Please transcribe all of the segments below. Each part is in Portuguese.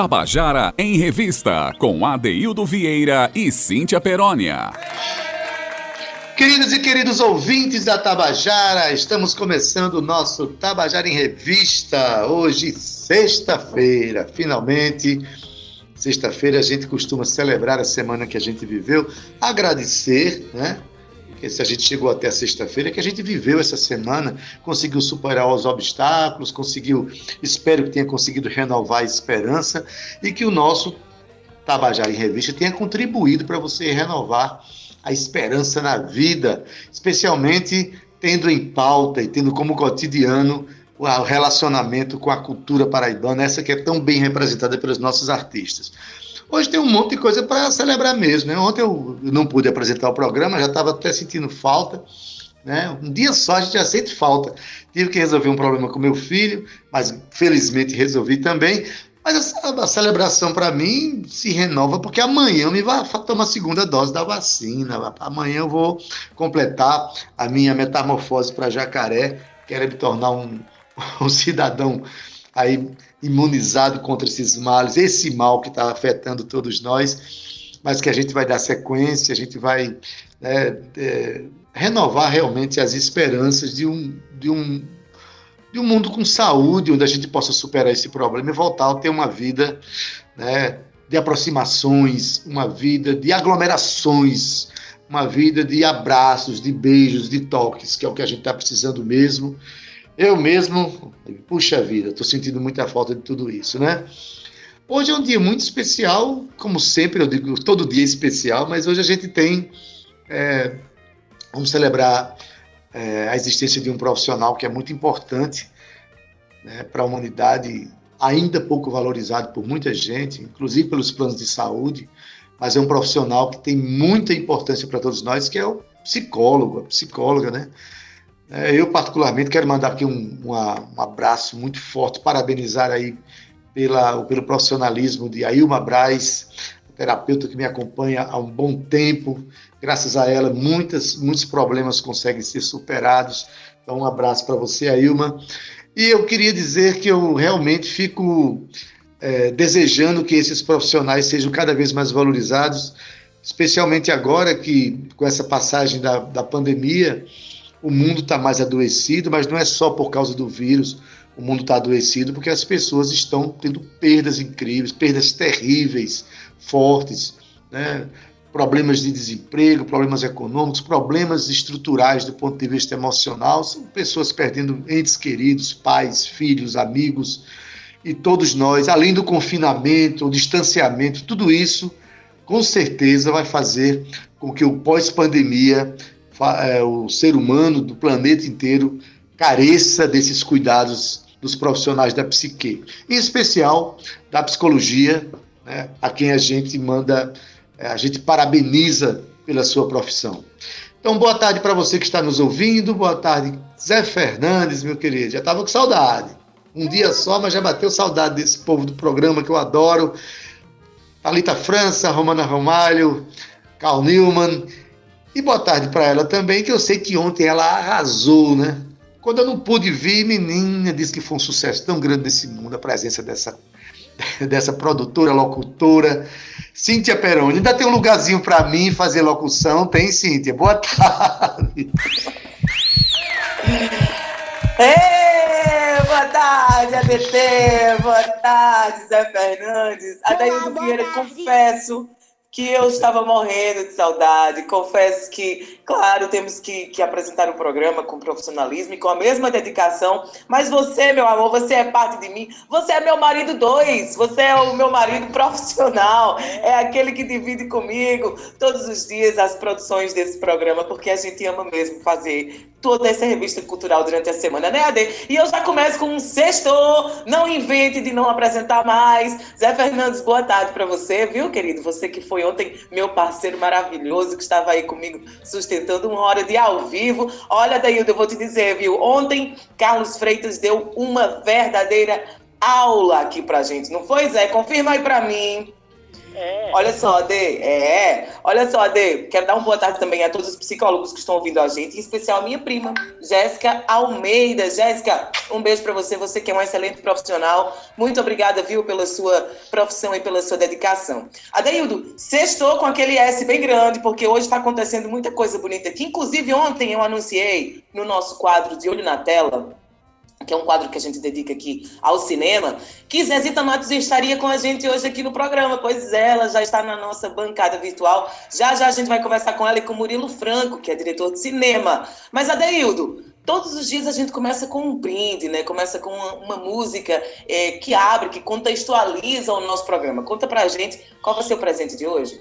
Tabajara em Revista, com Adeildo Vieira e Cíntia Perónia. Queridos e queridos ouvintes da Tabajara, estamos começando o nosso Tabajara em Revista, hoje, sexta-feira. Finalmente, sexta-feira a gente costuma celebrar a semana que a gente viveu, agradecer, né? Porque se a gente chegou até sexta-feira, é que a gente viveu essa semana, conseguiu superar os obstáculos, conseguiu, espero que tenha conseguido renovar a esperança e que o nosso Tabajara em Revista tenha contribuído para você renovar a esperança na vida, especialmente tendo em pauta e tendo como cotidiano o relacionamento com a cultura paraibana, essa que é tão bem representada pelos nossos artistas. Hoje tem um monte de coisa para celebrar mesmo. Né? Ontem eu não pude apresentar o programa, já estava até sentindo falta. Né? Um dia só a gente já sente falta. Tive que resolver um problema com meu filho, mas felizmente resolvi também. Mas a, celebração para mim se renova porque amanhã eu me vai tomar a segunda dose da vacina. Amanhã eu vou completar a minha metamorfose para jacaré, que era me tornar um, um cidadão aí imunizado contra esses males, esse mal que está afetando todos nós, mas que a gente vai dar sequência, a gente vai né, é, renovar realmente as esperanças de um, de um de um mundo com saúde, onde a gente possa superar esse problema e voltar a ter uma vida né, de aproximações, uma vida de aglomerações, uma vida de abraços, de beijos, de toques, que é o que a gente está precisando mesmo. Eu mesmo, puxa vida, estou sentindo muita falta de tudo isso, né? Hoje é um dia muito especial, como sempre, eu digo, todo dia é especial, mas hoje a gente tem. É, vamos celebrar é, a existência de um profissional que é muito importante né, para a humanidade, ainda pouco valorizado por muita gente, inclusive pelos planos de saúde, mas é um profissional que tem muita importância para todos nós, que é o psicólogo, a psicóloga, né? É, eu, particularmente, quero mandar aqui um, uma, um abraço muito forte, parabenizar aí pela, pelo profissionalismo de Ailma Braz, terapeuta que me acompanha há um bom tempo. Graças a ela, muitas, muitos problemas conseguem ser superados. Então, um abraço para você, Ailma. E eu queria dizer que eu realmente fico é, desejando que esses profissionais sejam cada vez mais valorizados, especialmente agora que, com essa passagem da, da pandemia, o mundo está mais adoecido, mas não é só por causa do vírus. O mundo está adoecido porque as pessoas estão tendo perdas incríveis, perdas terríveis fortes, né? problemas de desemprego, problemas econômicos, problemas estruturais do ponto de vista emocional, são pessoas perdendo entes queridos, pais, filhos, amigos, e todos nós, além do confinamento, o distanciamento, tudo isso, com certeza vai fazer com que o pós-pandemia, o ser humano do planeta inteiro careça desses cuidados dos profissionais da psique, em especial da psicologia, né, a quem a gente manda, é, a gente parabeniza pela sua profissão. Então, boa tarde para você que está nos ouvindo, boa tarde, Zé Fernandes, meu querido, já estava com saudade. Um dia só, mas já bateu saudade desse povo do programa que eu adoro. Thalita França, Romana Ramalho, Carl Newman. E boa tarde para ela também, que eu sei que ontem ela arrasou, né? Quando eu não pude vir, menina, disse que foi um sucesso tão grande nesse mundo a presença dessa dessa produtora, locutora, Cíntia Peroni. Ainda tem um lugarzinho para mim fazer locução? Tem, Cíntia? Boa tarde. Ei, boa tarde, ADT. Boa tarde, Zé Fernandes. Adaildo Vieira, confesso que eu estava morrendo de saudade. Confesso que, claro, temos que, que apresentar o um programa com profissionalismo e com a mesma dedicação. Mas você, meu amor, você é parte de mim. Você é meu marido dois. Você é o meu marido profissional. É aquele que divide comigo todos os dias as produções desse programa, porque a gente ama mesmo fazer toda essa revista cultural durante a semana, né, Ade? E eu já começo com um sexto. Não invente de não apresentar mais. Zé Fernandes, boa tarde para você, viu, querido? Você que foi ontem meu parceiro maravilhoso, que estava aí comigo sustentando uma hora de ao vivo. Olha, Daildo, eu vou te dizer, viu? Ontem, Carlos Freitas deu uma verdadeira aula aqui pra gente, não foi, Zé? Confirma aí pra mim. É. Olha só, Ade, é. Olha só, Ade, quero dar uma boa tarde também a todos os psicólogos que estão ouvindo a gente, em especial a minha prima, Jéssica Almeida. Jéssica, um beijo para você, você que é um excelente profissional. Muito obrigada, viu, pela sua profissão e pela sua dedicação. Adeildo, sextou com aquele S bem grande, porque hoje está acontecendo muita coisa bonita aqui. Inclusive, ontem eu anunciei no nosso quadro de Olho na Tela que é um quadro que a gente dedica aqui ao cinema, que Zezita Matos estaria com a gente hoje aqui no programa, pois ela já está na nossa bancada virtual. Já já a gente vai conversar com ela e com Murilo Franco, que é diretor de cinema. Mas, Adeildo, todos os dias a gente começa com um brinde, né? Começa com uma, uma música é, que abre, que contextualiza o nosso programa. Conta pra gente qual vai ser o presente de hoje.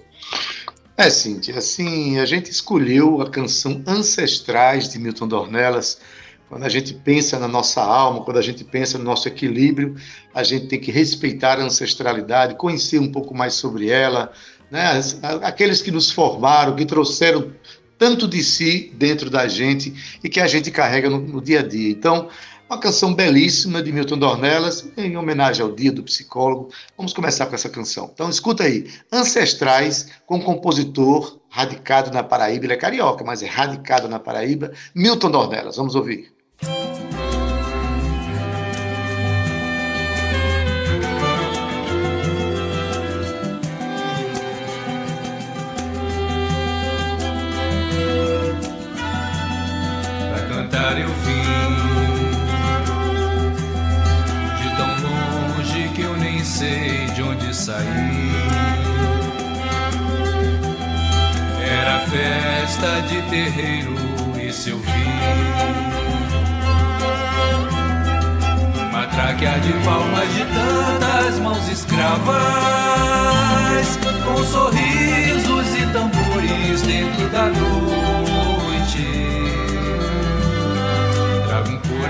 É, Cintia, assim, a gente escolheu a canção Ancestrais de Milton Dornelas, quando a gente pensa na nossa alma, quando a gente pensa no nosso equilíbrio, a gente tem que respeitar a ancestralidade, conhecer um pouco mais sobre ela, né? aqueles que nos formaram, que trouxeram tanto de si dentro da gente e que a gente carrega no, no dia a dia. Então, uma canção belíssima de Milton Dornelas, em homenagem ao Dia do Psicólogo. Vamos começar com essa canção. Então, escuta aí. Ancestrais, com compositor radicado na Paraíba. Ele é carioca, mas é radicado na Paraíba. Milton Dornelas. Vamos ouvir. Cantar eu vim de tão longe que eu nem sei de onde saí. Era festa de terreiro, isso eu vi. Traquear de palmas de tantas mãos escravas, com sorrisos e tambores dentro da noite.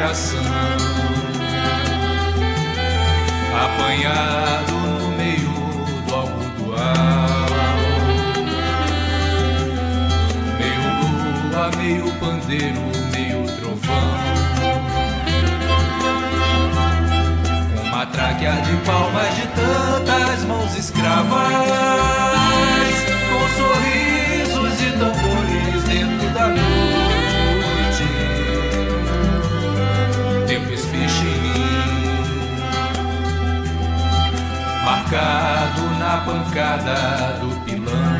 Coração apanhado no meio do algodoal. Meio lua, meio pandeiro, meio trovão. matraquear de palmas de tantas mãos escravas, com sorrisos marcado na pancada do pilão.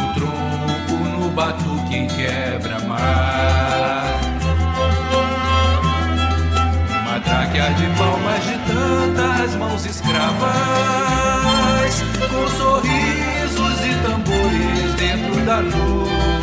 No tronco, no batuque quebra-mar traquear de palmas de tantas mãos escravas, com sorrisos e tambores dentro da noite.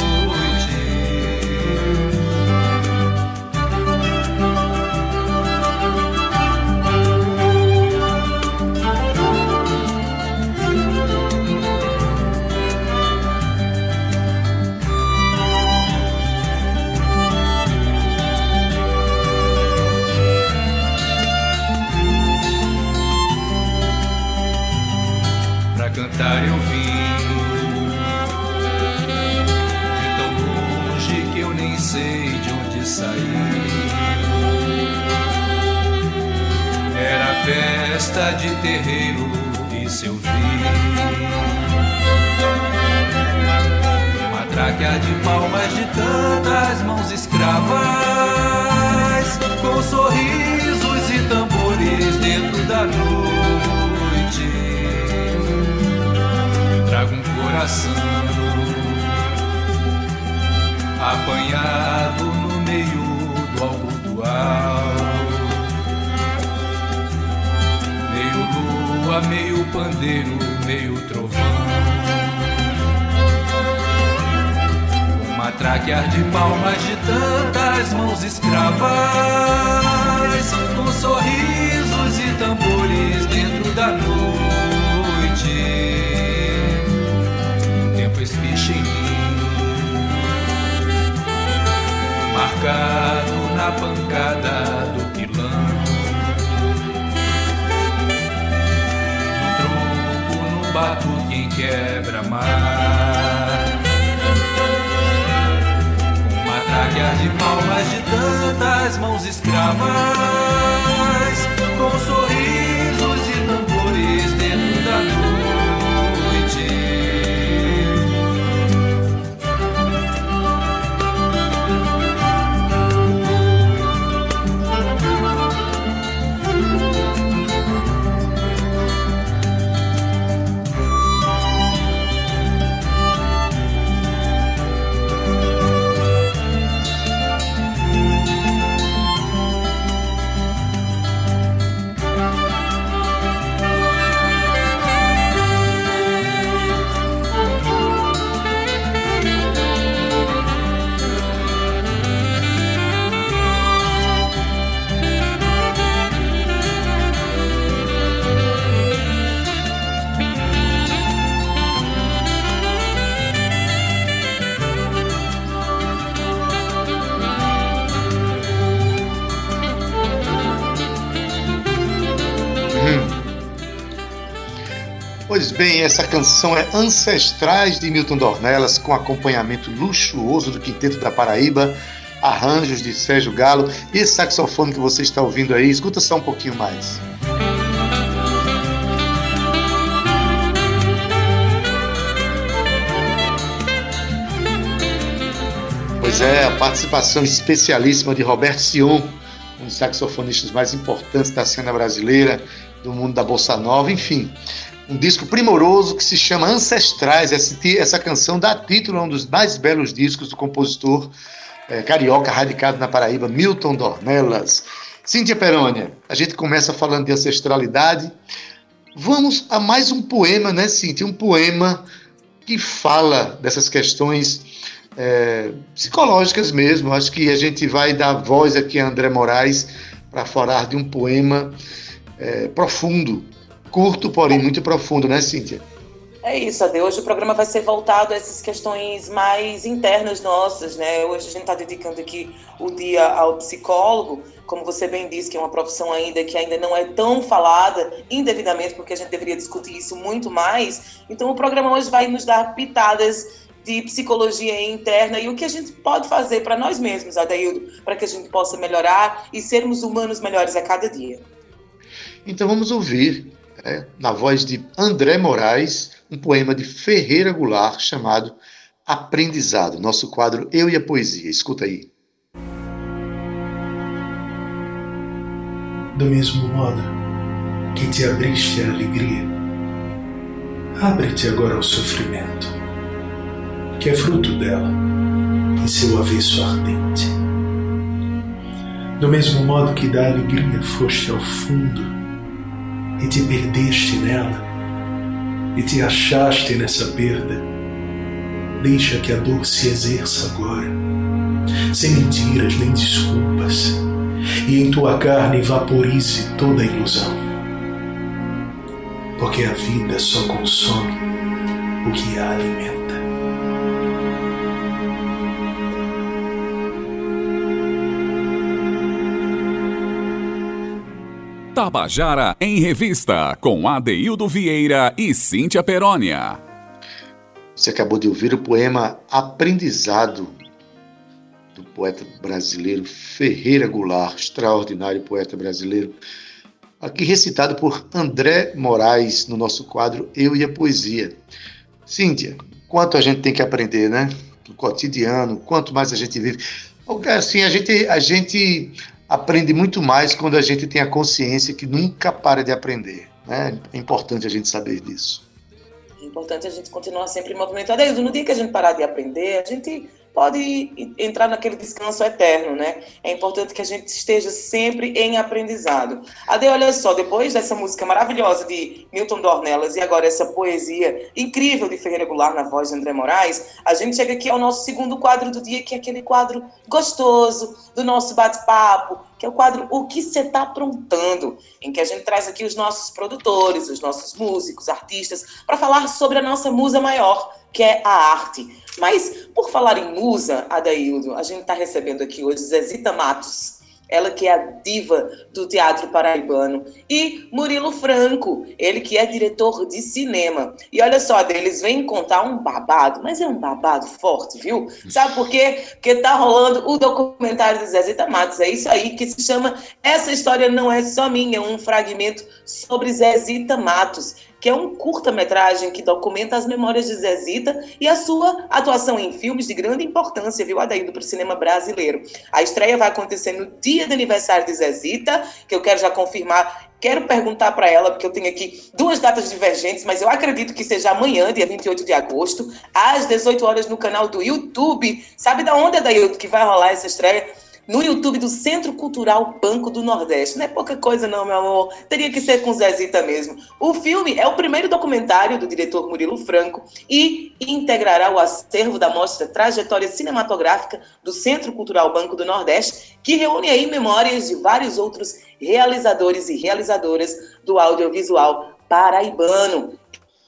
Festa de terreiro, isso eu vi. Uma tráquea de palmas de tantas mãos escravas, com sorrisos e tambores dentro da noite trago um coração apanhado Lua, meio pandeiro, meio trovão. Uma traquear de palmas de tantas mãos escravas, com sorrisos e tambores dentro da noite espiche em mim, marcado na pancada do tronco, no batuque em quebra-mar. Uma traquear de palmas de tantas mãos escravas, com sorrisos Pois bem, essa canção é Ancestrais de Milton Dornelas, com acompanhamento luxuoso do Quinteto da Paraíba, arranjos de Sérgio Galo e esse saxofone que você está ouvindo aí, escuta só um pouquinho mais. Pois é, a participação especialíssima de Roberto Sion, um dos saxofonistas mais importantes da cena brasileira, do mundo da bossa nova, enfim um disco primoroso que se chama Ancestrais. Essa, essa canção dá título a um dos mais belos discos do compositor é, carioca radicado na Paraíba, Milton Dornelas. Cíntia Perônia, a gente começa falando de ancestralidade. Vamos a mais um poema, né, Cíntia? Um poema que fala dessas questões é, psicológicas mesmo. Acho que a gente vai dar voz aqui a André Moraes para falar de um poema é, profundo curto, porém muito profundo, né, Cíntia? É isso, Ade. Hoje o programa vai ser voltado a essas questões mais internas nossas, né? Hoje a gente está dedicando aqui o dia ao psicólogo, como você bem disse, que é uma profissão ainda que ainda não é tão falada indevidamente, porque a gente deveria discutir isso muito mais. Então o programa hoje vai nos dar pitadas de psicologia interna e o que a gente pode fazer para nós mesmos, Adaildo, para que a gente possa melhorar e sermos humanos melhores a cada dia. Então vamos ouvir é, na voz de André Moraes, um poema de Ferreira Goulart chamado Aprendizado, nosso quadro Eu e a Poesia. Escuta aí. Do mesmo modo que te abriste à alegria, abre-te agora ao sofrimento, que é fruto dela, em seu avesso ardente. Do mesmo modo que da alegria foste ao fundo, e te perdeste nela e te achaste nessa perda. Deixa que a dor se exerça agora, sem mentiras nem desculpas, e em tua carne vaporize toda a ilusão. Porque a vida só consome o que a alimenta. Tabajara em Revista, com Adeildo Vieira e Cíntia Perónia. Você acabou de ouvir o poema Aprendizado, do poeta brasileiro Ferreira Goulart, extraordinário poeta brasileiro, aqui recitado por André Moraes no nosso quadro Eu e a Poesia. Cíntia, quanto a gente tem que aprender, né? No cotidiano, quanto mais a gente vive. Assim, a gente, a gente aprende muito mais quando a gente tem a consciência que nunca para de aprender. Né? É importante a gente saber disso. É importante a gente continuar sempre em movimento. Desde no dia que a gente parar de aprender, a gente pode entrar naquele descanso eterno, né? É importante que a gente esteja sempre em aprendizado. Ade, olha só, depois dessa música maravilhosa de Milton Dornelas e agora essa poesia incrível de Ferreira Goulart na voz de André Moraes, a gente chega aqui ao nosso segundo quadro do dia, que é aquele quadro gostoso do nosso bate-papo, que é o quadro O que você está aprontando, em que a gente traz aqui os nossos produtores, os nossos músicos, artistas, para falar sobre a nossa musa maior, que é a arte. Mas, por falar em musa, Adaildo, a gente está recebendo aqui hoje Zezita Matos, ela que é a diva do teatro paraibano, e Murilo Franco, ele que é diretor de cinema. E olha só, eles vêm contar um babado, mas é um babado forte, viu? Sabe por quê? Porque tá rolando o documentário de Zezita Matos, é isso aí que se chama Essa História Não É Só Minha, é um fragmento sobre Zezita Matos que é um curta-metragem que documenta as memórias de Zezita e a sua atuação em filmes de grande importância, viu, Adaildo, para o cinema brasileiro. A estreia vai acontecer no dia do aniversário de Zezita, que eu quero já confirmar Quero perguntar para ela, porque eu tenho aqui duas datas divergentes, mas eu acredito que seja amanhã, dia 28 de agosto, às 18 horas, no canal do YouTube. Sabe da onde, Adaildo, que vai rolar essa estreia? No YouTube do Centro Cultural Banco do Nordeste. Não é pouca coisa, não, meu amor. Teria que ser com Zezita mesmo. O filme é o primeiro documentário do diretor Murilo Franco e integrará o acervo da mostra Trajetória Cinematográfica do Centro Cultural Banco do Nordeste, que reúne aí memórias de vários outros realizadores e realizadoras do audiovisual paraibano.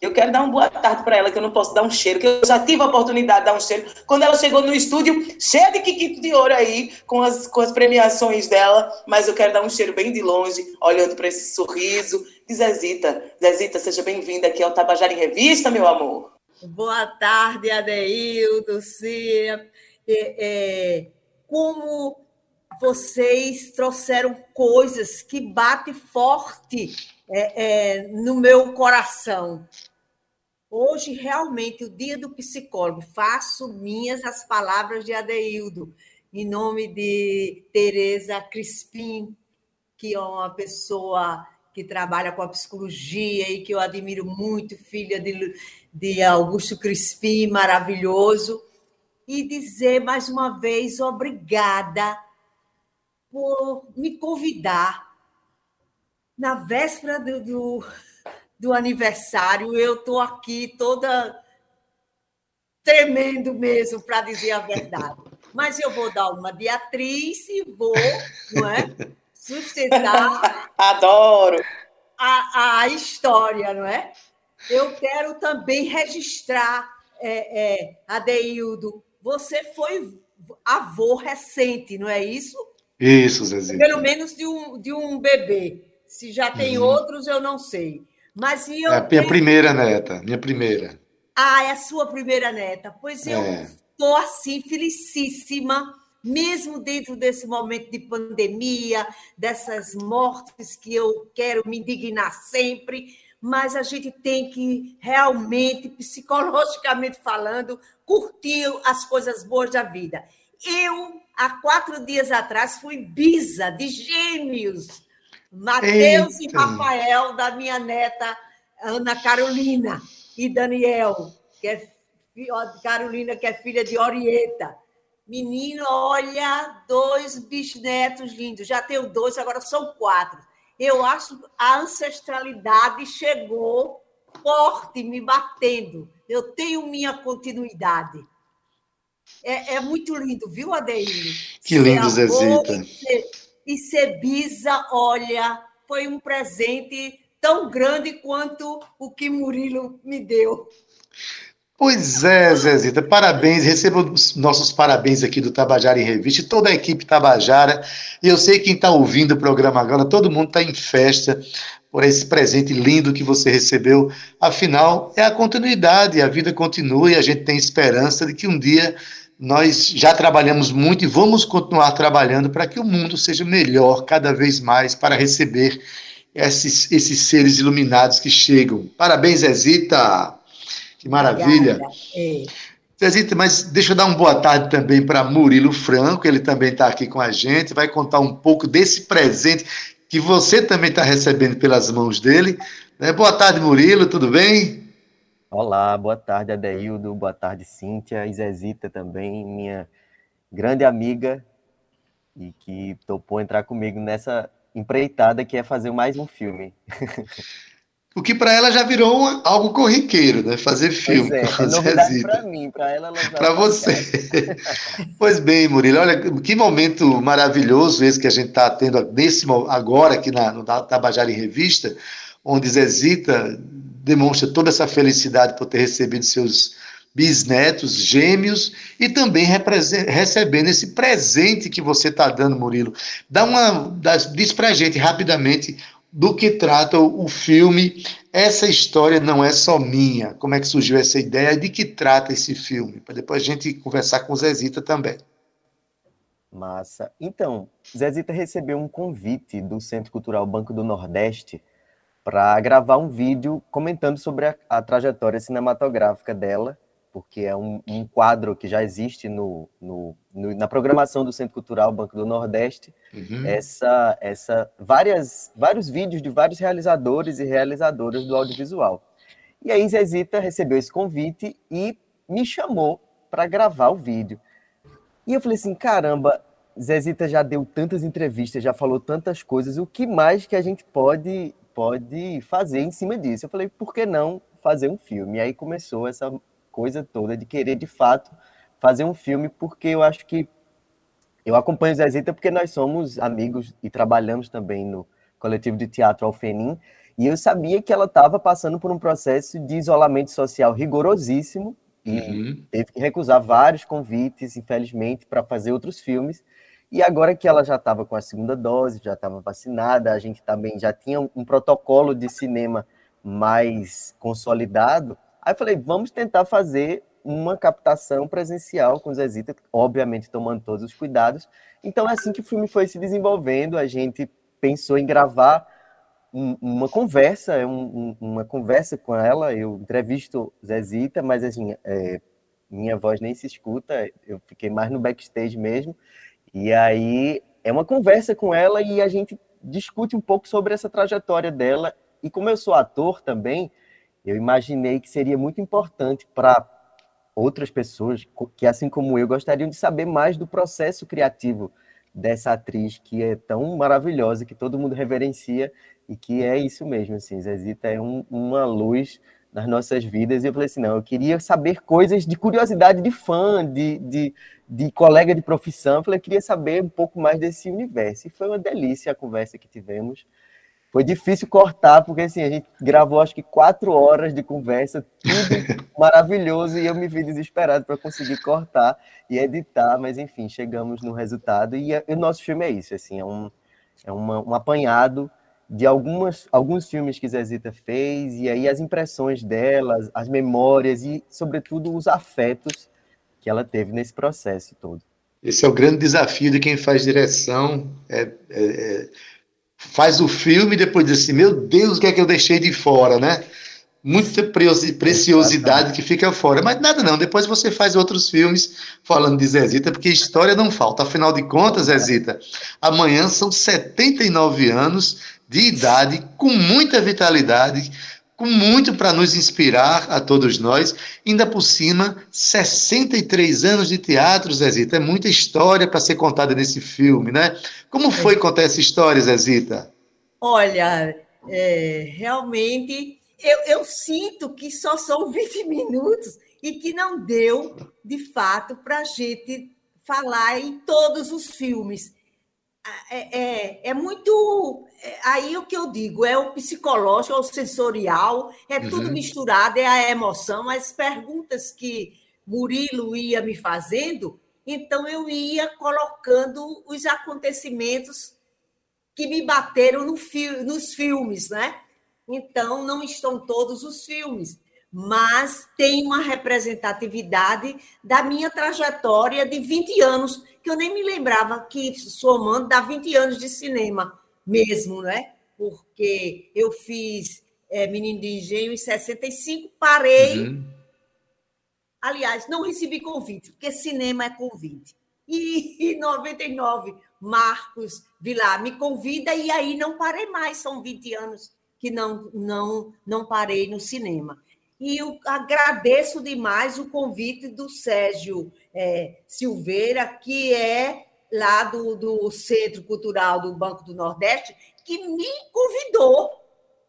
Eu quero dar uma boa tarde para ela, que eu não posso dar um cheiro, que eu já tive a oportunidade de dar um cheiro. Quando ela chegou no estúdio, cheia de quiquito de ouro aí, com as, com as premiações dela, mas eu quero dar um cheiro bem de longe, olhando para esse sorriso de Zezita. Zezita, seja bem-vinda aqui ao Tabajara em Revista, meu amor. Boa tarde, Adeildo, Cia. É, é, como vocês trouxeram coisas que batem forte é, é, no meu coração. Hoje, realmente, o dia do psicólogo, faço minhas as palavras de Adeildo, em nome de Tereza Crispim, que é uma pessoa que trabalha com a psicologia e que eu admiro muito, filha de, de Augusto Crispim, maravilhoso, e dizer mais uma vez obrigada por me convidar na véspera do, do do aniversário, eu estou aqui toda tremendo mesmo, para dizer a verdade. Mas eu vou dar uma de atriz e vou, não é? Sustentar. Adoro! A, a história, não é? Eu quero também registrar, é, é, Adeildo, você foi avô recente, não é isso? Isso, Zezinho. Pelo menos de um, de um bebê. Se já tem uhum. outros, eu não sei. Mas eu é a minha primeira neta, minha primeira. Ah, é a sua primeira neta. Pois eu estou é. assim, felicíssima, mesmo dentro desse momento de pandemia, dessas mortes que eu quero me indignar sempre, mas a gente tem que realmente, psicologicamente falando, curtir as coisas boas da vida. Eu, há quatro dias atrás, fui bisa de gêmeos Mateus e Rafael, da minha neta Ana Carolina, e Daniel, que é Carolina, que é filha de Orieta. Menino, olha, dois bisnetos lindos. Já tenho dois, agora são quatro. Eu acho a ancestralidade chegou forte, me batendo. Eu tenho minha continuidade. É, é muito lindo, viu, Adeildo? Que lindo, Zezita e ser bisa, olha, foi um presente tão grande quanto o que Murilo me deu. Pois é, Zezita, parabéns, receba os nossos parabéns aqui do Tabajara em Revista toda a equipe Tabajara. E eu sei quem está ouvindo o programa agora, todo mundo está em festa por esse presente lindo que você recebeu. Afinal, é a continuidade, a vida continua e a gente tem esperança de que um dia nós já trabalhamos muito e vamos continuar trabalhando para que o mundo seja melhor cada vez mais para receber esses, esses seres iluminados que chegam. Parabéns, Zezita! Que maravilha! É. Zezita, mas deixa eu dar uma boa tarde também para Murilo Franco, ele também está aqui com a gente, vai contar um pouco desse presente que você também está recebendo pelas mãos dele. Né? Boa tarde, Murilo, tudo bem? Olá, boa tarde, Adeildo, boa tarde, Cíntia, e Zezita também, minha grande amiga, e que topou entrar comigo nessa empreitada que é fazer mais um filme. O que para ela já virou uma, algo corriqueiro, né? Fazer filme. Pois é, é para mim, para ela ela Para você. pois bem, Murilo, olha que momento maravilhoso esse que a gente está tendo nesse agora aqui na, no Tabajara em Revista, onde Zezita demonstra toda essa felicidade por ter recebido seus bisnetos, gêmeos, e também recebendo esse presente que você está dando, Murilo. Dá uma, diz para a gente rapidamente do que trata o filme. Essa história não é só minha. Como é que surgiu essa ideia? De que trata esse filme? Para depois a gente conversar com o Zezita também. Massa. Então, Zezita recebeu um convite do Centro Cultural Banco do Nordeste para gravar um vídeo comentando sobre a, a, trajetória cinematográfica dela, porque é um, um quadro que já existe no, no, no, na programação do Centro Cultural Banco do Nordeste. Uhum. Essa, essa várias, vários vídeos de vários realizadores e realizadoras do audiovisual. E aí Zezita recebeu esse convite e me chamou para gravar o vídeo. E eu falei assim, caramba, Zezita já deu tantas entrevistas, já falou tantas coisas, o que mais que a gente pode pode fazer em cima disso. Eu falei, por que não fazer um filme? E aí começou essa coisa toda de querer, de fato, fazer um filme, porque eu acho que eu acompanho o Zezita porque nós somos amigos e trabalhamos também no coletivo de teatro Alfenim, E eu sabia que ela estava passando por um processo de isolamento social rigorosíssimo e uhum. teve que recusar vários convites, infelizmente, para fazer outros filmes. E agora que ela já estava com a segunda dose, já estava vacinada, a gente também já tinha um protocolo de cinema mais consolidado. Aí falei, vamos tentar fazer uma captação presencial com Zezita, obviamente tomando todos os cuidados. Então é assim que o filme foi se desenvolvendo. A gente pensou em gravar um, uma conversa, é um, uma conversa com ela. Eu entrevisto Zezita, mas assim, é, minha voz nem se escuta. Eu fiquei mais no backstage mesmo. E aí é uma conversa com ela e a gente discute um pouco sobre essa trajetória dela. E como eu sou ator também, eu imaginei que seria muito importante para outras pessoas que, assim como eu, gostariam de saber mais do processo criativo dessa atriz que é tão maravilhosa, que todo mundo reverencia e que é isso mesmo, assim, Zezita é um, uma luz nas nossas vidas. E eu falei assim, não, eu queria saber coisas de curiosidade de fã, de, de, de colega de profissão. Falei, queria saber um pouco mais desse universo. E foi uma delícia a conversa que tivemos. Foi difícil cortar, porque assim, a gente gravou acho que quatro horas de conversa, tudo maravilhoso, e eu me vi desesperado para conseguir cortar e editar, mas enfim, chegamos no resultado. E, e o nosso filme é isso, assim, é um, é uma, um apanhado de algumas, alguns filmes que Zezita fez, e aí as impressões delas, as memórias e, sobretudo, os afetos que ela teve nesse processo todo. Esse é o grande desafio de quem faz direção, é, é, é faz o filme e depois diz assim, meu Deus, o que é que eu deixei de fora, né? Muita preciosidade que fica fora. Mas nada não, depois você faz outros filmes falando de Zezita, porque história não falta. Afinal de contas, Zezita, amanhã são 79 anos de idade, com muita vitalidade, com muito para nos inspirar a todos nós. Ainda por cima, 63 anos de teatro, Zezita. É muita história para ser contada nesse filme, né? Como foi contar essa história, Zezita? Olha, é, realmente eu, eu sinto que só são 20 minutos e que não deu, de fato, para a gente falar em todos os filmes. É, é, é, muito. É, aí o que eu digo é o psicológico, é o sensorial, é uhum. tudo misturado, é a emoção, as perguntas que Murilo ia me fazendo, então eu ia colocando os acontecimentos que me bateram no fi nos filmes, né? Então não estão todos os filmes, mas tem uma representatividade da minha trajetória de 20 anos que eu nem me lembrava que, somando, dá 20 anos de cinema mesmo, né? Porque eu fiz é, Menino de Engenho em 65, parei. Uhum. Aliás, não recebi convite, porque cinema é convite. E em 99, Marcos Vilar me convida e aí não parei mais, são 20 anos que não, não, não parei no cinema. E eu agradeço demais o convite do Sérgio é, Silveira, que é lá do, do Centro Cultural do Banco do Nordeste, que me convidou.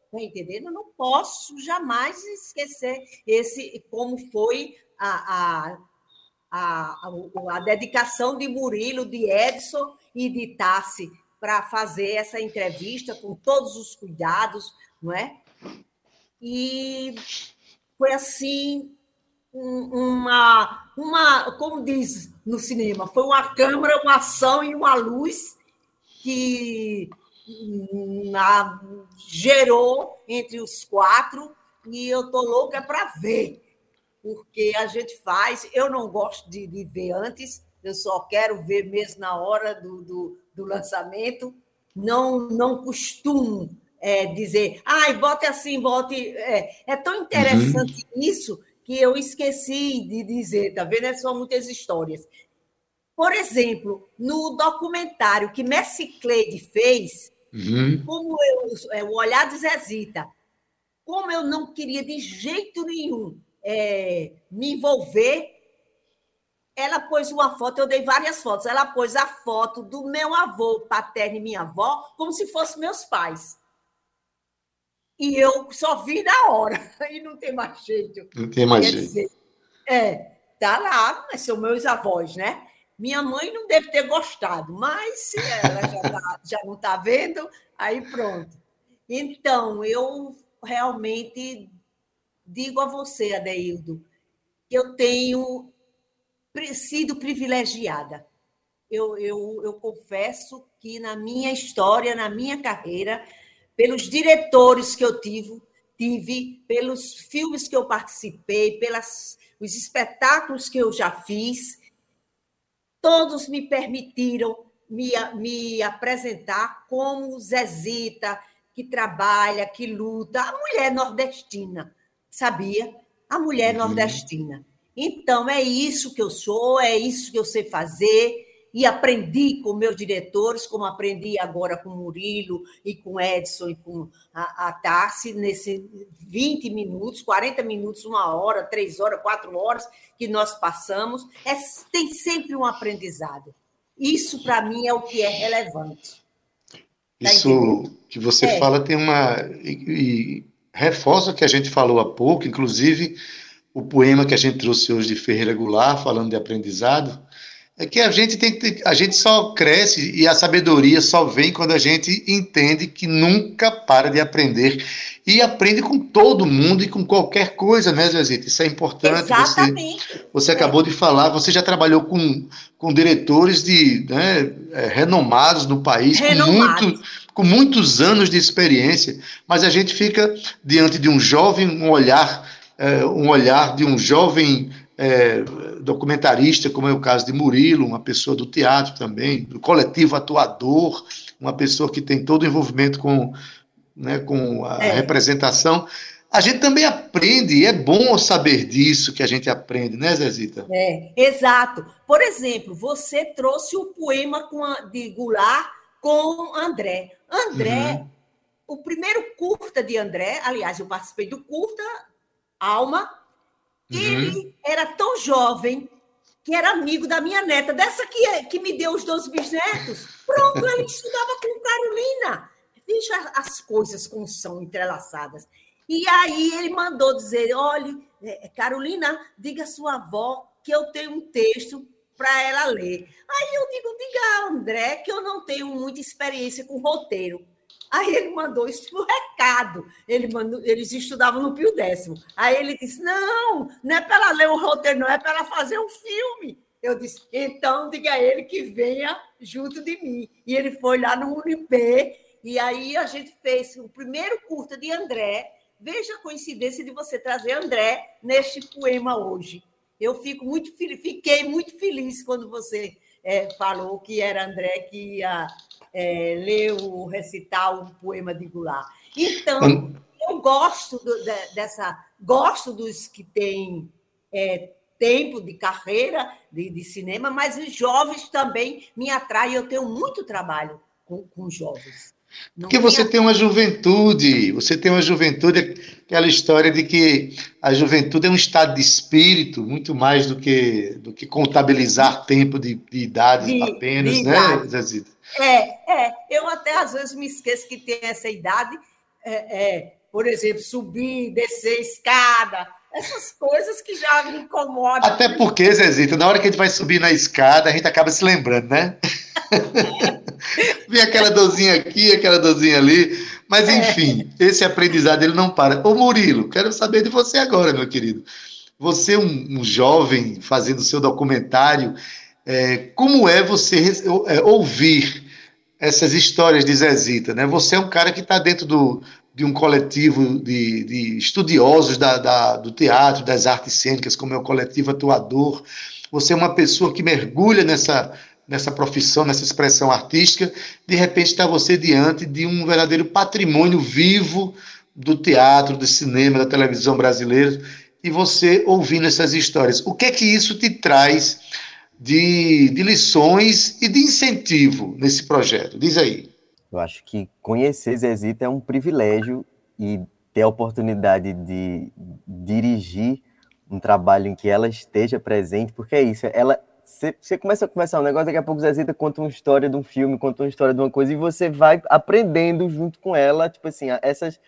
Está entendendo? Eu não posso jamais esquecer esse como foi a, a, a, a dedicação de Murilo, de Edson e de Tassi para fazer essa entrevista com todos os cuidados, não é? E foi assim uma, uma, como diz no cinema, foi uma câmera, uma ação e uma luz que na, gerou entre os quatro e eu tô louca para ver, porque a gente faz. Eu não gosto de, de, ver antes, eu só quero ver mesmo na hora do, do, do lançamento. Não, não costumo é, dizer, ai, bote assim, bote. É, é tão interessante uhum. isso que eu esqueci de dizer, tá vendo? São muitas histórias. Por exemplo, no documentário que Messi Cleide fez, uhum. como eu, é, o olhar de Zezita, como eu não queria de jeito nenhum é, me envolver, ela pôs uma foto, eu dei várias fotos, ela pôs a foto do meu avô paterno e minha avó como se fossem meus pais. E eu só vi na hora, e não tem mais jeito. Não tem mais Quer jeito. Dizer, é, tá lá, mas são meus avós, né? Minha mãe não deve ter gostado, mas se ela já, tá, já não está vendo, aí pronto. Então, eu realmente digo a você, Adeildo, que eu tenho sido privilegiada. Eu, eu, eu confesso que na minha história, na minha carreira, pelos diretores que eu tive, tive pelos filmes que eu participei, pelos os espetáculos que eu já fiz, todos me permitiram me, me apresentar como Zezita, que trabalha, que luta, a mulher nordestina, sabia? A mulher uhum. nordestina. Então, é isso que eu sou, é isso que eu sei fazer, e aprendi com meus diretores, como aprendi agora com Murilo e com Edson e com a, a Tassi, nesses 20 minutos, 40 minutos, uma hora, três horas, quatro horas que nós passamos. É, tem sempre um aprendizado. Isso, para mim, é o que é relevante. Tá Isso entendendo? que você é. fala tem uma. E, e reforça o que a gente falou há pouco, inclusive o poema que a gente trouxe hoje de Ferreira Goulart, falando de aprendizado é que a gente tem que, a gente só cresce e a sabedoria só vem quando a gente entende que nunca para de aprender e aprende com todo mundo e com qualquer coisa, né, Zezita? Isso é importante. Exatamente. Você, você é. acabou de falar, você já trabalhou com, com diretores de né, é, renomados no país, renomados. com, muito, com muitos anos de experiência, mas a gente fica diante de um jovem, um olhar, é, um olhar de um jovem é, documentarista, como é o caso de Murilo, uma pessoa do teatro também, do coletivo atuador, uma pessoa que tem todo o envolvimento com, né, com a é. representação. A gente também aprende, e é bom saber disso que a gente aprende, né, Zezita? É, exato. Por exemplo, você trouxe o poema com a, de Goulart com André. André, uhum. o primeiro curta de André, aliás, eu participei do curta Alma, Uhum. Ele era tão jovem que era amigo da minha neta, dessa que, que me deu os dois bisnetos. Pronto, ele estudava com Carolina. Veja as coisas como são entrelaçadas. E aí ele mandou dizer: olha, é, Carolina, diga à sua avó que eu tenho um texto para ela ler. Aí eu digo: diga a André que eu não tenho muita experiência com roteiro. Aí ele mandou isso recado. Ele mandou, eles estudavam no Pio Décimo. Aí ele disse: Não, não é para ler o roteiro, não, é para fazer um filme. Eu disse: Então diga a ele que venha junto de mim. E ele foi lá no Unip, e aí a gente fez o primeiro curta de André. Veja a coincidência de você trazer André neste poema hoje. Eu fico muito fiquei muito feliz quando você é, falou que era André que ia é, ler o recitar um poema de Goulart. Então, eu gosto do, de, dessa, gosto dos que têm é, tempo de carreira de, de, cinema, mas os jovens também me atraem. Eu tenho muito trabalho com, com jovens. Não Porque você tem uma juventude, você tem uma juventude, aquela história de que a juventude é um estado de espírito, muito mais do que, do que contabilizar tempo de, de idades de, apenas, de né, idade. É, é. Eu até às vezes me esqueço que tem essa idade. É, é, por exemplo, subir, descer escada, essas coisas que já me incomodam. Até porque, Zezita, na hora que a gente vai subir na escada, a gente acaba se lembrando, né? Vem aquela dorzinha aqui, aquela dorzinha ali. Mas, é. enfim, é. esse aprendizado ele não para. Ô, Murilo, quero saber de você agora, meu querido. Você, um, um jovem, fazendo seu documentário, é, como é você é, ouvir essas histórias de Zezita? Né? Você é um cara que está dentro do, de um coletivo de, de estudiosos da, da, do teatro, das artes cênicas, como é o coletivo atuador. Você é uma pessoa que mergulha nessa, nessa profissão, nessa expressão artística. De repente está você diante de um verdadeiro patrimônio vivo do teatro, do cinema, da televisão brasileira, e você ouvindo essas histórias. O que é que isso te traz? De, de lições e de incentivo nesse projeto? Diz aí. Eu acho que conhecer Zezita é um privilégio e ter a oportunidade de dirigir um trabalho em que ela esteja presente, porque é isso, ela você começa a conversar um negócio, daqui a pouco Zezita conta uma história de um filme, conta uma história de uma coisa, e você vai aprendendo junto com ela, tipo assim, essas,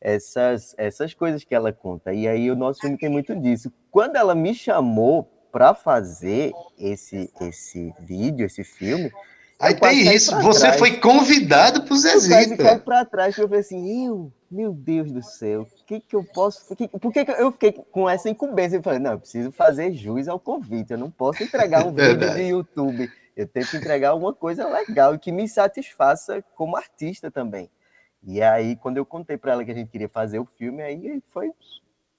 essas, essas coisas que ela conta. E aí o nosso filme tem muito disso. Quando ela me chamou para fazer esse esse vídeo, esse filme, Aí tem isso, você trás. foi convidado pro Zezita. Eu quase para trás, eu falei assim, eu, meu Deus do céu, o que que eu posso... Que, por que, que eu fiquei com essa incumbência? Eu falei, não, eu preciso fazer jus ao convite, eu não posso entregar um vídeo de YouTube, eu tenho que entregar alguma coisa legal e que me satisfaça como artista também. E aí, quando eu contei para ela que a gente queria fazer o filme, aí foi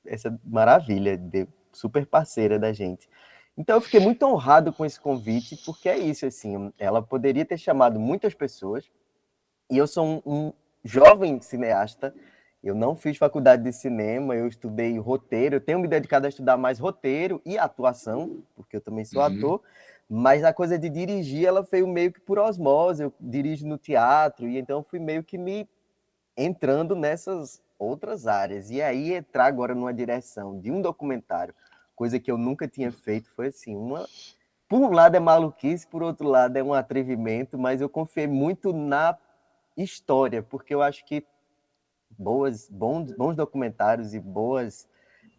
essa maravilha, de super parceira da gente. Então eu fiquei muito honrado com esse convite, porque é isso, assim, ela poderia ter chamado muitas pessoas, e eu sou um, um jovem cineasta, eu não fiz faculdade de cinema, eu estudei roteiro, eu tenho me dedicado a estudar mais roteiro e atuação, porque eu também sou uhum. ator, mas a coisa de dirigir, ela veio meio que por osmose, eu dirijo no teatro, e então fui meio que me entrando nessas outras áreas. E aí entrar agora numa direção de um documentário, coisa que eu nunca tinha feito, foi assim, uma por um lado é maluquice, por outro lado é um atrevimento, mas eu confiei muito na história, porque eu acho que boas, bons, bons documentários e boas,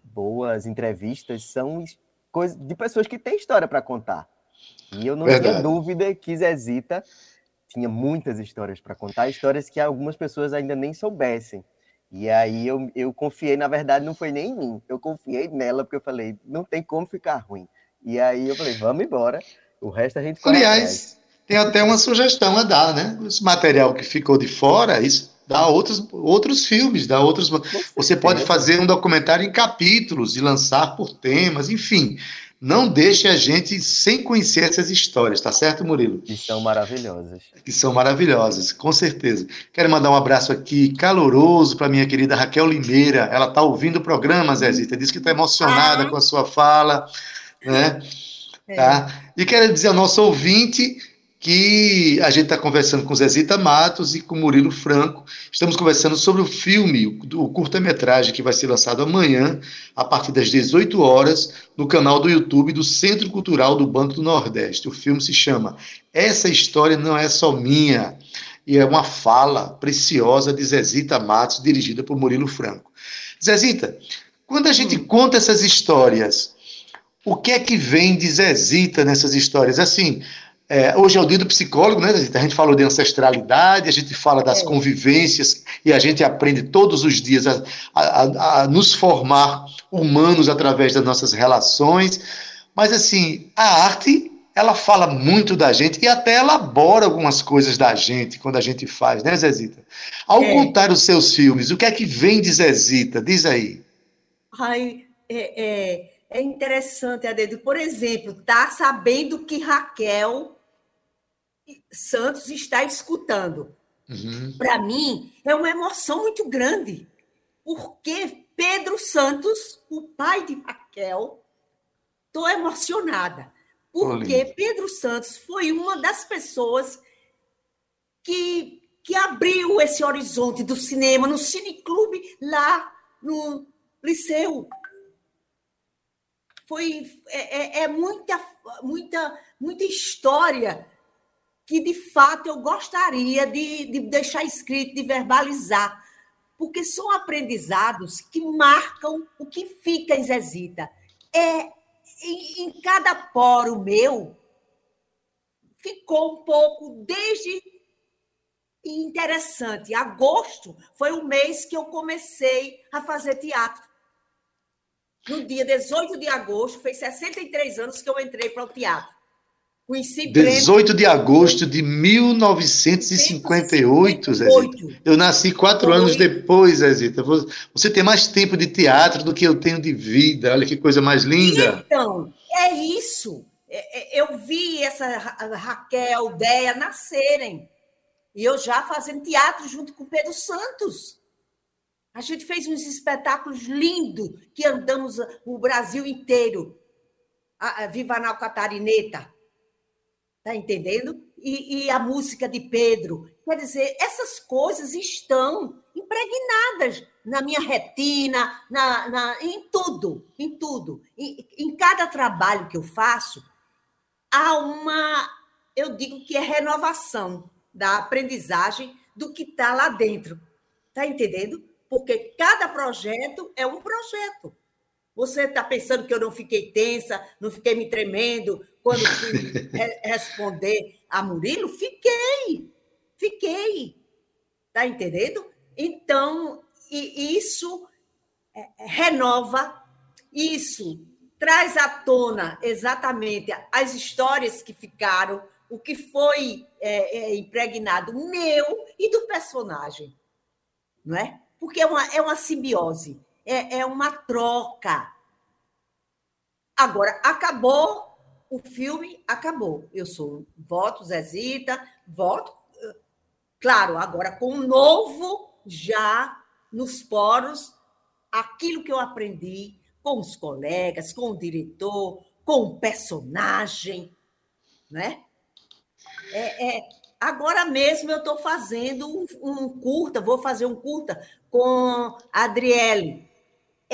boas entrevistas são coisas de pessoas que têm história para contar. E eu não Verdade. tinha dúvida que Zezita tinha muitas histórias para contar, histórias que algumas pessoas ainda nem soubessem. E aí eu, eu confiei, na verdade, não foi nem em mim, eu confiei nela, porque eu falei, não tem como ficar ruim. E aí eu falei, vamos embora, o resto a gente Aliás, tem até uma sugestão a dar, né? Esse material que ficou de fora, isso dá outros, outros filmes, dá outros. Você pode fazer um documentário em capítulos e lançar por temas, enfim. Não deixe a gente sem conhecer essas histórias, tá certo, Murilo? Que são maravilhosas. Que são maravilhosas, com certeza. Quero mandar um abraço aqui caloroso para minha querida Raquel Limeira. Ela está ouvindo o programa, Zezita. Diz que está emocionada ah. com a sua fala, né? É. Tá? E quero dizer ao nosso ouvinte que a gente está conversando com Zezita Matos e com Murilo Franco. Estamos conversando sobre o filme, o curta-metragem que vai ser lançado amanhã, a partir das 18 horas, no canal do YouTube do Centro Cultural do Banco do Nordeste. O filme se chama Essa História Não É Só Minha, e é uma fala preciosa de Zezita Matos, dirigida por Murilo Franco. Zezita, quando a gente hum. conta essas histórias, o que é que vem de Zezita nessas histórias? Assim, é, hoje é o dia do psicólogo, né? A gente falou de ancestralidade, a gente fala das é. convivências e a gente aprende todos os dias a, a, a, nos formar humanos através das nossas relações. Mas, assim, a arte, ela fala muito da gente e até elabora algumas coisas da gente quando a gente faz, né, Zezita? Ao é. contar os seus filmes, o que é que vem de Zezita? Diz aí. Ai, é, é, é interessante, Adedo. Por exemplo, tá sabendo que Raquel Santos está escutando. Uhum. Para mim, é uma emoção muito grande, porque Pedro Santos, o pai de Raquel, estou emocionada, porque. Pedro Santos foi uma das pessoas que, que abriu esse horizonte do cinema no cineclube lá no Liceu. Foi é, é, é muita, muita, muita história que de fato eu gostaria de, de deixar escrito, de verbalizar, porque são aprendizados que marcam o que fica em Zezita. É, em, em cada poro meu, ficou um pouco desde interessante. Agosto foi o mês que eu comecei a fazer teatro. No dia 18 de agosto, fez 63 anos que eu entrei para o teatro. Conheci 18 de agosto de 1958, Zezita. Eu nasci quatro Foi. anos depois, Zezita. Você tem mais tempo de teatro do que eu tenho de vida. Olha que coisa mais linda. Então, é isso. É, é, eu vi essa Raquel, Deia nascerem. E eu já fazendo teatro junto com Pedro Santos. A gente fez uns espetáculos lindos que andamos o Brasil inteiro. A Viva Nau Catarineta. Tá entendendo? E, e, a música de Pedro. Quer dizer, essas coisas estão impregnadas na minha retina, na, na, em tudo, em tudo. Em, em cada trabalho que eu faço, há uma, eu digo que é renovação da aprendizagem do que está lá dentro. Tá entendendo? Porque cada projeto é um projeto. Você está pensando que eu não fiquei tensa, não fiquei me tremendo quando fui responder a Murilo? Fiquei, fiquei. Está entendendo? Então, isso é, renova, isso traz à tona exatamente as histórias que ficaram, o que foi é, é, impregnado meu e do personagem, não é? Porque é uma, é uma simbiose, é, é uma troca. Agora, acabou o filme, acabou. Eu sou voto Zezita, voto, claro, agora com um novo já nos poros, aquilo que eu aprendi com os colegas, com o diretor, com o personagem, né? É, é, agora mesmo eu estou fazendo um, um, curta, vou fazer um curta com a Adriele.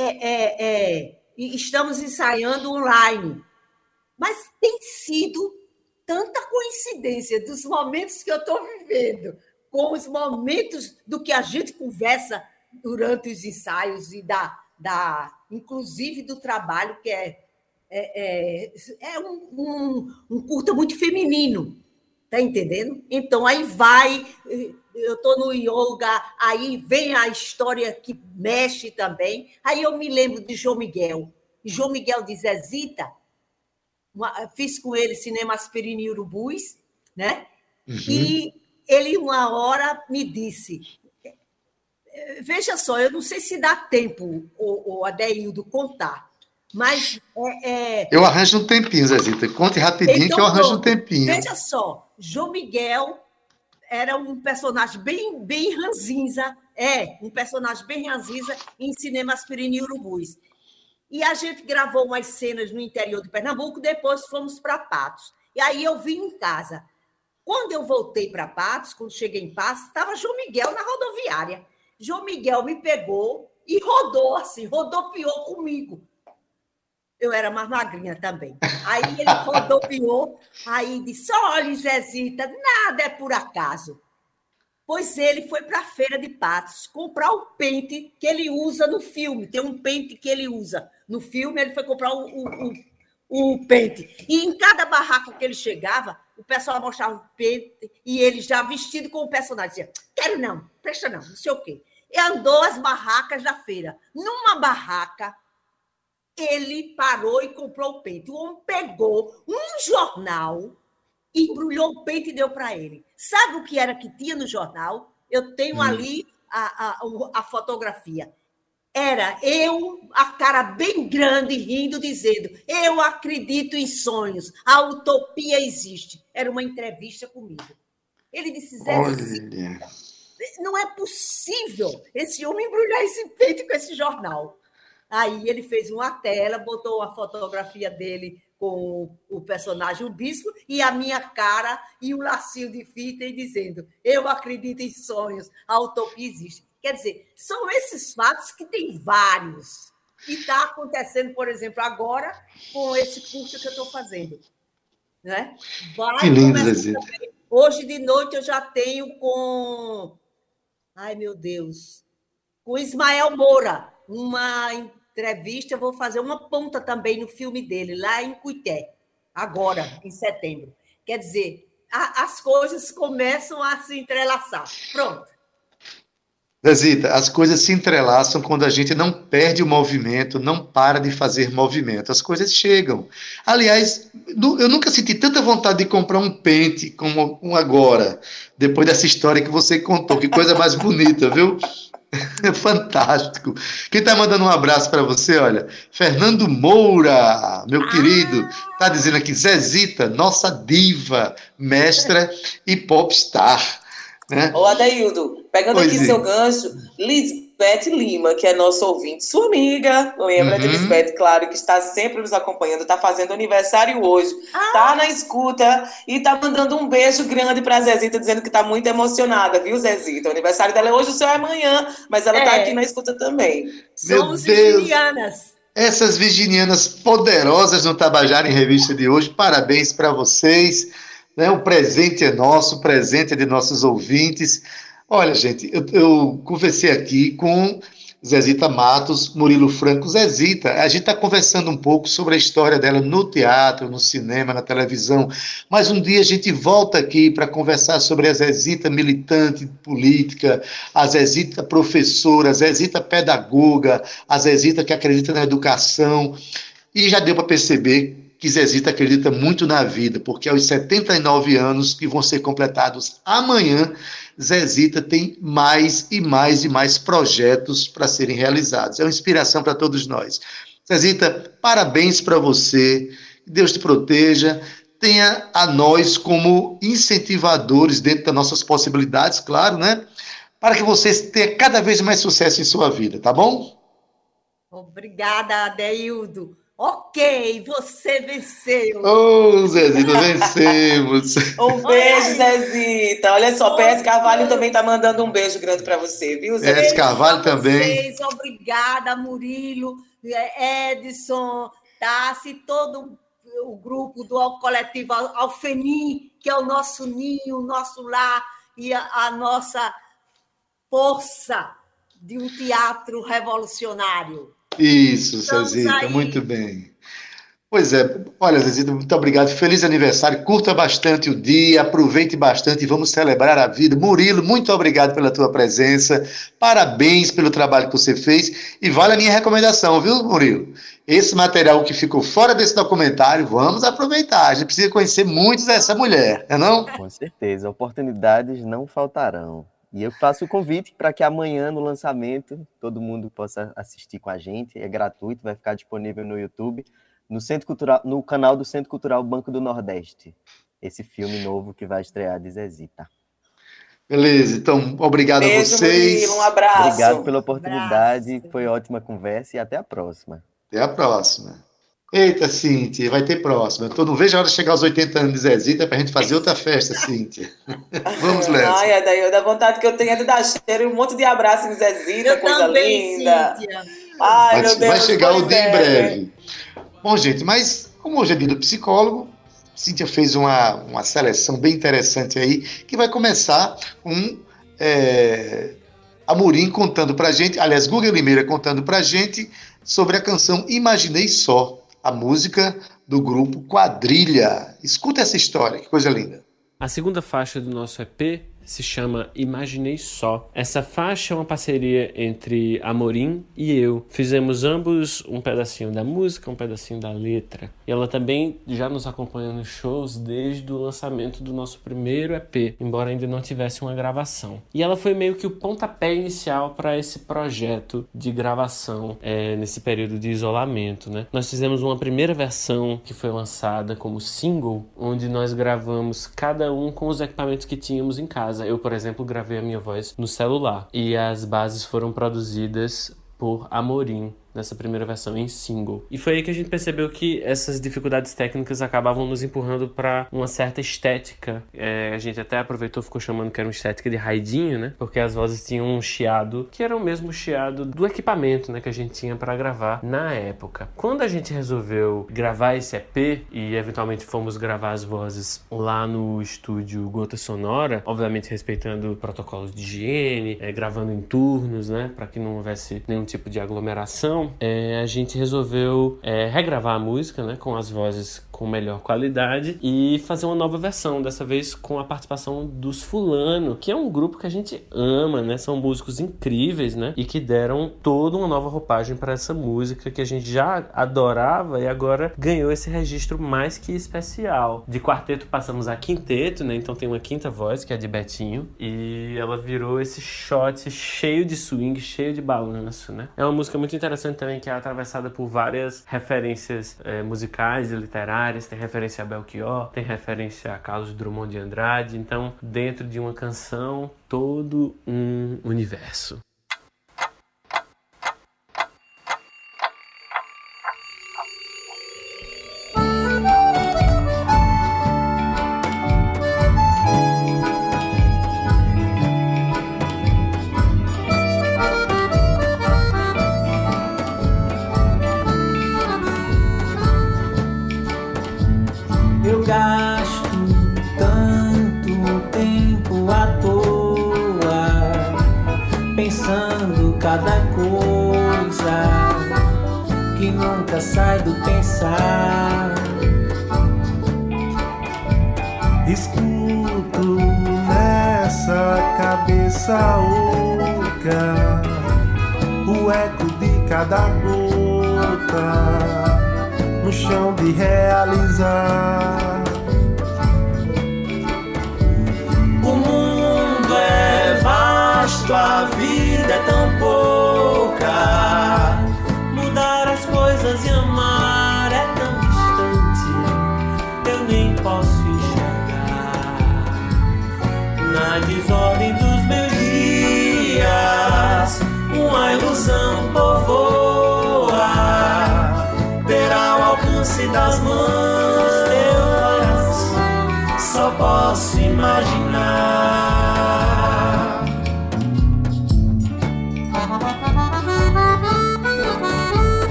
É, é, é, estamos ensaiando online. Mas tem sido tanta coincidência dos momentos que eu estou vivendo com os momentos do que a gente conversa durante os ensaios e da, da inclusive do trabalho que é é, é, é um, um, um curta muito feminino Tá entendendo? Então aí vai, eu estou no yoga, aí vem a história que mexe também. Aí eu me lembro de João Miguel. João Miguel de Zezita, uma, fiz com ele Cinema Aspirina e Urubus, né? Uhum. E ele, uma hora, me disse: Veja só, eu não sei se dá tempo, o, o Adeildo, contar, mas. É, é... Eu arranjo um tempinho, Zezita. Conte rapidinho então, que eu arranjo um tempinho. Veja só, João Miguel era um personagem bem, bem ranzinza, é, um personagem bem ranzinza em Cinema Aspirina e Urubus. E a gente gravou umas cenas no interior de Pernambuco, depois fomos para Patos. E aí eu vim em casa. Quando eu voltei para Patos, quando cheguei em Patos, estava João Miguel na rodoviária. João Miguel me pegou e rodou assim, rodopiou comigo eu era mais magrinha também. Aí ele rodopiou, aí disse: olha, Zezita, nada é por acaso. Pois ele foi para a feira de Patos comprar o pente que ele usa no filme. Tem um pente que ele usa no filme, ele foi comprar o, o, o, o pente. E em cada barraco que ele chegava, o pessoal mostrava o pente e ele já vestido com o personagem dizia: Quero não, presta não, não sei o quê. E andou as barracas da feira. Numa barraca, ele parou e comprou o pente. O homem pegou um jornal, embrulhou o pente e deu para ele. Sabe o que era que tinha no jornal? Eu tenho hum. ali a, a, a fotografia. Era eu, a cara bem grande, rindo, dizendo: Eu acredito em sonhos, a utopia existe. Era uma entrevista comigo. Ele disse: Zé, não é possível esse homem embrulhar esse peito com esse jornal. Aí ele fez uma tela, botou a fotografia dele com o personagem o bispo e a minha cara e o lacinho de fita e dizendo: Eu acredito em sonhos, a utopia existe. Quer dizer, são esses fatos que tem vários. E está acontecendo, por exemplo, agora com esse curso que eu estou fazendo. Né? Vai que lindo, Hoje de noite eu já tenho com. Ai, meu Deus! Com Ismael Moura, uma entrevista, eu vou fazer uma ponta também no filme dele, lá em Cuité, agora, em setembro. Quer dizer, a, as coisas começam a se entrelaçar. Pronto. Zezita, as coisas se entrelaçam quando a gente não perde o movimento, não para de fazer movimento. As coisas chegam. Aliás, eu nunca senti tanta vontade de comprar um pente como um agora, depois dessa história que você contou. Que coisa mais bonita, viu? É fantástico. Quem está mandando um abraço para você, olha, Fernando Moura, meu ah. querido, está dizendo aqui, Zezita, nossa diva, mestra e popstar. Né? Ô, Adaildo, pegando pois aqui é. seu gancho, Lisbeth Lima, que é nosso ouvinte, sua amiga, lembra uhum. de Lisbeth, claro, que está sempre nos acompanhando, está fazendo aniversário hoje, está ah. na escuta e está mandando um beijo grande para a Zezita, dizendo que está muito emocionada, viu, Zezita? O aniversário dela é hoje, o seu é amanhã, mas ela está é. aqui na escuta também. Somos virginianas. Essas virginianas poderosas no Tabajara em Revista de hoje, parabéns para vocês. Né? O presente é nosso, o presente é de nossos ouvintes. Olha, gente, eu, eu conversei aqui com Zezita Matos, Murilo Franco. Zezita, a gente está conversando um pouco sobre a história dela no teatro, no cinema, na televisão, mas um dia a gente volta aqui para conversar sobre a Zezita militante política, a Zezita professora, a Zezita pedagoga, a Zezita que acredita na educação. E já deu para perceber que Zezita acredita muito na vida, porque aos 79 anos que vão ser completados amanhã, Zezita tem mais e mais e mais projetos para serem realizados. É uma inspiração para todos nós. Zezita, parabéns para você, Deus te proteja, tenha a nós como incentivadores dentro das nossas possibilidades, claro, né? Para que você tenha cada vez mais sucesso em sua vida, tá bom? Obrigada, Adeildo. Ok, você venceu. Ô, oh, Zezita, vencemos. um beijo, Zezita. Olha só, PS Carvalho também está mandando um beijo grande para você, viu, Zezita? PS Carvalho também. Vocês, obrigada, Murilo, Edson, Tassi, todo o grupo do coletivo Alfenim, que é o nosso ninho, o nosso lar e a, a nossa força de um teatro revolucionário. Isso, Zezita, muito bem. Pois é, olha, Zezita, muito obrigado. Feliz aniversário. Curta bastante o dia, aproveite bastante e vamos celebrar a vida. Murilo, muito obrigado pela tua presença. Parabéns pelo trabalho que você fez. E vale a minha recomendação, viu, Murilo? Esse material que ficou fora desse documentário, vamos aproveitar. A gente precisa conhecer muito dessa mulher, não é não? Com certeza, oportunidades não faltarão. E eu faço o convite para que amanhã, no lançamento, todo mundo possa assistir com a gente. É gratuito, vai ficar disponível no YouTube, no, Centro Cultural, no canal do Centro Cultural Banco do Nordeste. Esse filme novo que vai estrear de Zezita. Beleza, então obrigado Beijo, a vocês. Murilo, um abraço. Obrigado pela oportunidade, um foi ótima conversa e até a próxima. Até a próxima. Eita, Cíntia, vai ter próxima. Eu não vejo a hora de chegar aos 80 anos de Zezita para a gente fazer outra festa, Cíntia. Vamos, Léo. Ai, é daí, da vontade que eu tenho é de dar cheiro e um monte de abraço em Zezita, eu coisa também, linda. Cíntia. Ai, vai, meu Deus, vai chegar o dia em breve. Bom, gente, mas como hoje é dia do psicólogo, Cíntia fez uma, uma seleção bem interessante aí, que vai começar com é, Amorim contando pra gente, aliás, Google Limeira contando pra gente sobre a canção Imaginei Só, a música do grupo Quadrilha. Escuta essa história, que coisa linda. A segunda faixa do nosso EP se chama Imaginei Só. Essa faixa é uma parceria entre Amorim e eu. Fizemos ambos um pedacinho da música, um pedacinho da letra. E ela também já nos acompanha nos shows desde o lançamento do nosso primeiro EP, embora ainda não tivesse uma gravação. E ela foi meio que o pontapé inicial para esse projeto de gravação é, nesse período de isolamento, né? Nós fizemos uma primeira versão que foi lançada como single, onde nós gravamos cada um com os equipamentos que tínhamos em casa casa. Eu, por exemplo, gravei a minha voz no celular e as bases foram produzidas por Amorim, nessa primeira versão em single. E foi aí que a gente percebeu que essas dificuldades técnicas acabavam nos empurrando para uma certa estética. É, a gente até aproveitou, ficou chamando que era uma estética de raidinho, né? Porque as vozes tinham um chiado que era o mesmo chiado do equipamento, né, que a gente tinha para gravar na época. Quando a gente resolveu gravar esse EP e eventualmente fomos gravar as vozes lá no estúdio Gota Sonora, obviamente respeitando protocolos de higiene, é, gravando em turnos, né, para que não houvesse nenhum tipo de aglomeração é, a gente resolveu é, regravar a música, né, com as vozes com melhor qualidade e fazer uma nova versão, dessa vez com a participação dos Fulano, que é um grupo que a gente ama, né? São músicos incríveis, né? E que deram toda uma nova roupagem para essa música que a gente já adorava e agora ganhou esse registro mais que especial. De quarteto passamos a quinteto, né? Então tem uma quinta voz, que é de Betinho, e ela virou esse shot cheio de swing, cheio de balanço, né? É uma música muito interessante também que é atravessada por várias referências é, musicais e literárias tem referência a Belchior, tem referência a Carlos Drummond de Andrade, então dentro de uma canção todo um universo.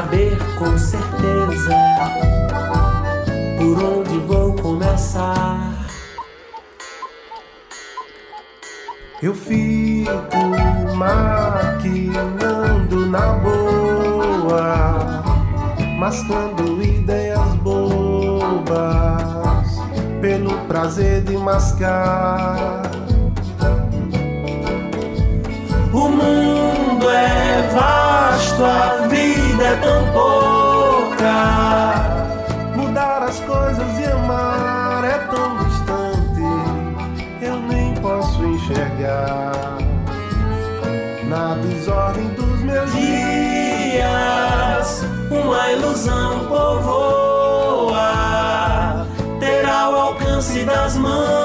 Saber com certeza por onde vou começar. Eu fico maquinando na boa, mascando ideias bobas pelo prazer de mascar. O mundo é vasto, a vida é tão pouca. Mudar as coisas e amar é tão distante, eu nem posso enxergar. Na desordem dos meus dias, uma ilusão povoa terá o alcance das mãos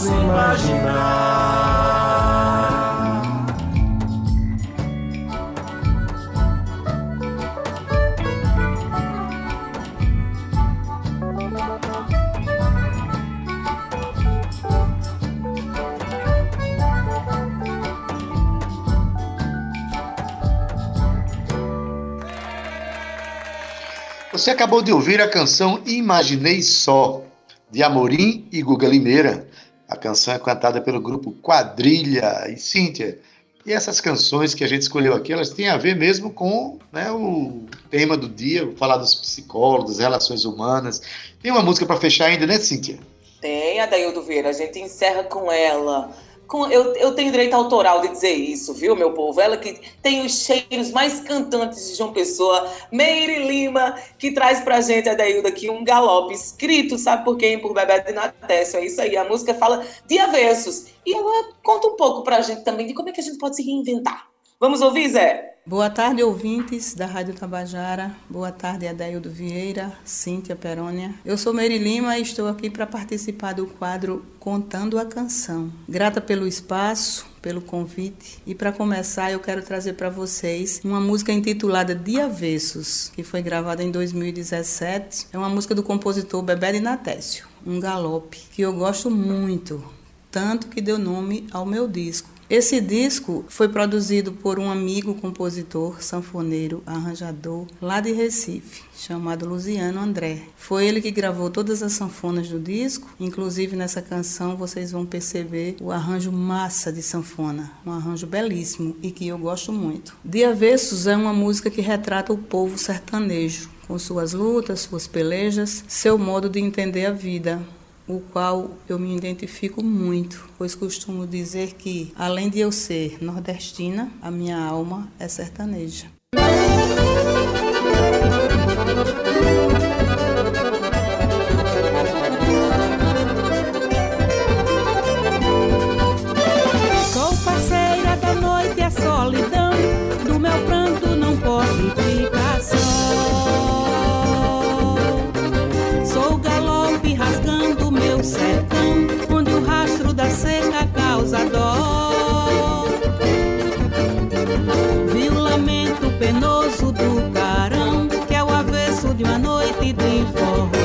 posso imaginar. Você acabou de ouvir a canção Imaginei Só, de Amorim e Guga Limeira. Canção é cantada pelo grupo Quadrilha. E Cíntia, e essas canções que a gente escolheu aqui, elas têm a ver mesmo com né, o tema do dia, falar dos psicólogos, relações humanas. Tem uma música para fechar ainda, né, Cíntia? Tem, Adaildo Vieira, a gente encerra com ela. Eu, eu tenho direito autoral de dizer isso, viu, meu povo? Ela que tem os cheiros mais cantantes de João Pessoa, Meire Lima, que traz pra gente, Adaildo, aqui um galope escrito, sabe por quem? Por Bebé de Natécio. É isso aí, a música fala de avessos. E ela conta um pouco pra gente também de como é que a gente pode se reinventar. Vamos ouvir, Zé? Boa tarde, ouvintes da Rádio Tabajara. Boa tarde, Adaildo Vieira, Cíntia Perônia. Eu sou Meire Lima e estou aqui para participar do quadro Contando a Canção. Grata pelo espaço, pelo convite. E para começar, eu quero trazer para vocês uma música intitulada De Avessos, que foi gravada em 2017. É uma música do compositor Bebé Natécio, um galope que eu gosto muito, tanto que deu nome ao meu disco Esse disco foi produzido por um amigo compositor, sanfoneiro, arranjador lá de Recife, chamado Luciano André. Foi ele que gravou todas as sanfonas do disco, inclusive nessa canção vocês vão perceber o arranjo massa de sanfona, um arranjo belíssimo e que eu gosto muito. De Avessos é uma música que retrata o povo sertanejo, com suas lutas, suas pelejas, seu modo de entender a vida, o qual eu me identifico muito, pois costumo dizer que, além de eu ser nordestina, a minha alma é sertaneja. Sou noite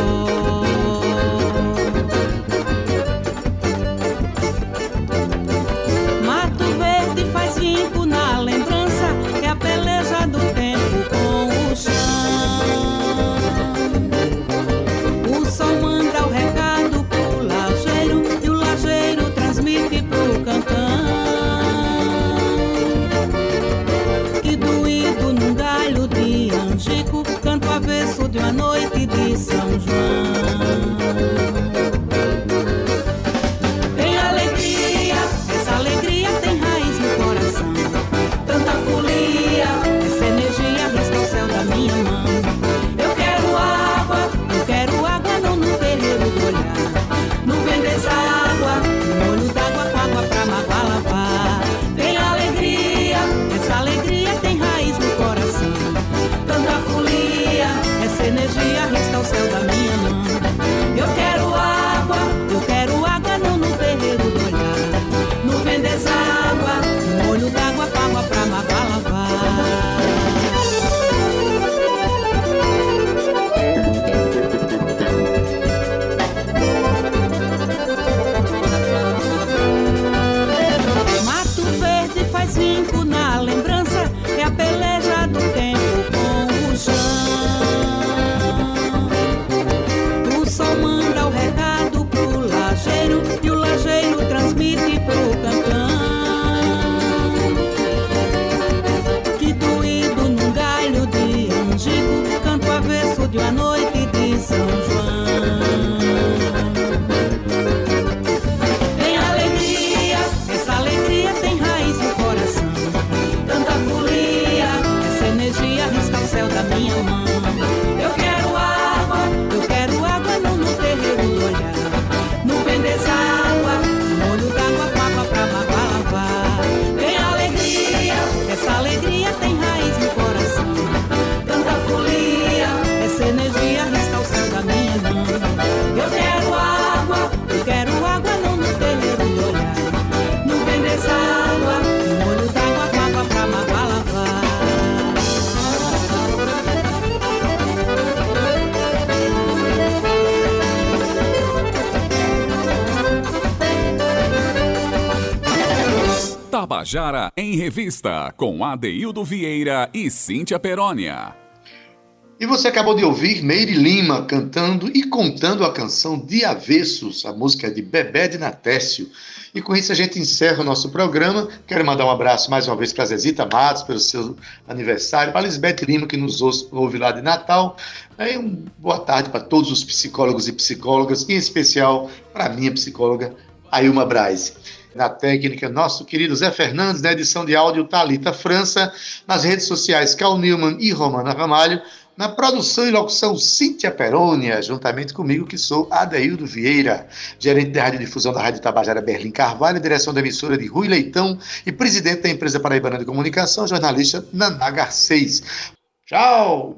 o céu da minha mão. Tabajara em Revista, com Adeildo Vieira e Cíntia Perónia. E você acabou de ouvir Meire Lima cantando e contando a canção de Avessos, a música de Bebé de Natécio. E com isso a gente encerra o nosso programa. Quero mandar um abraço mais uma vez para a Zezita Matos, pelo seu aniversário, para Lisbeth Lima, que nos ouve lá de Natal. E uma boa tarde para todos os psicólogos e psicólogas, em especial para a minha psicóloga, Ailma Braz. Na técnica, nosso querido Zé Fernandes, na edição de áudio, Talita França, nas redes sociais, Cal Newman e Romana Ramalho, na produção e locução, Cíntia Perônia, juntamente comigo, que sou Adeildo Vieira, gerente de radiodifusão da Rádio Tabajara Berlim Carvalho, direção da emissora de Rui Leitão e presidente da empresa Paraibana de Comunicação, jornalista Naná Garcês. Tchau!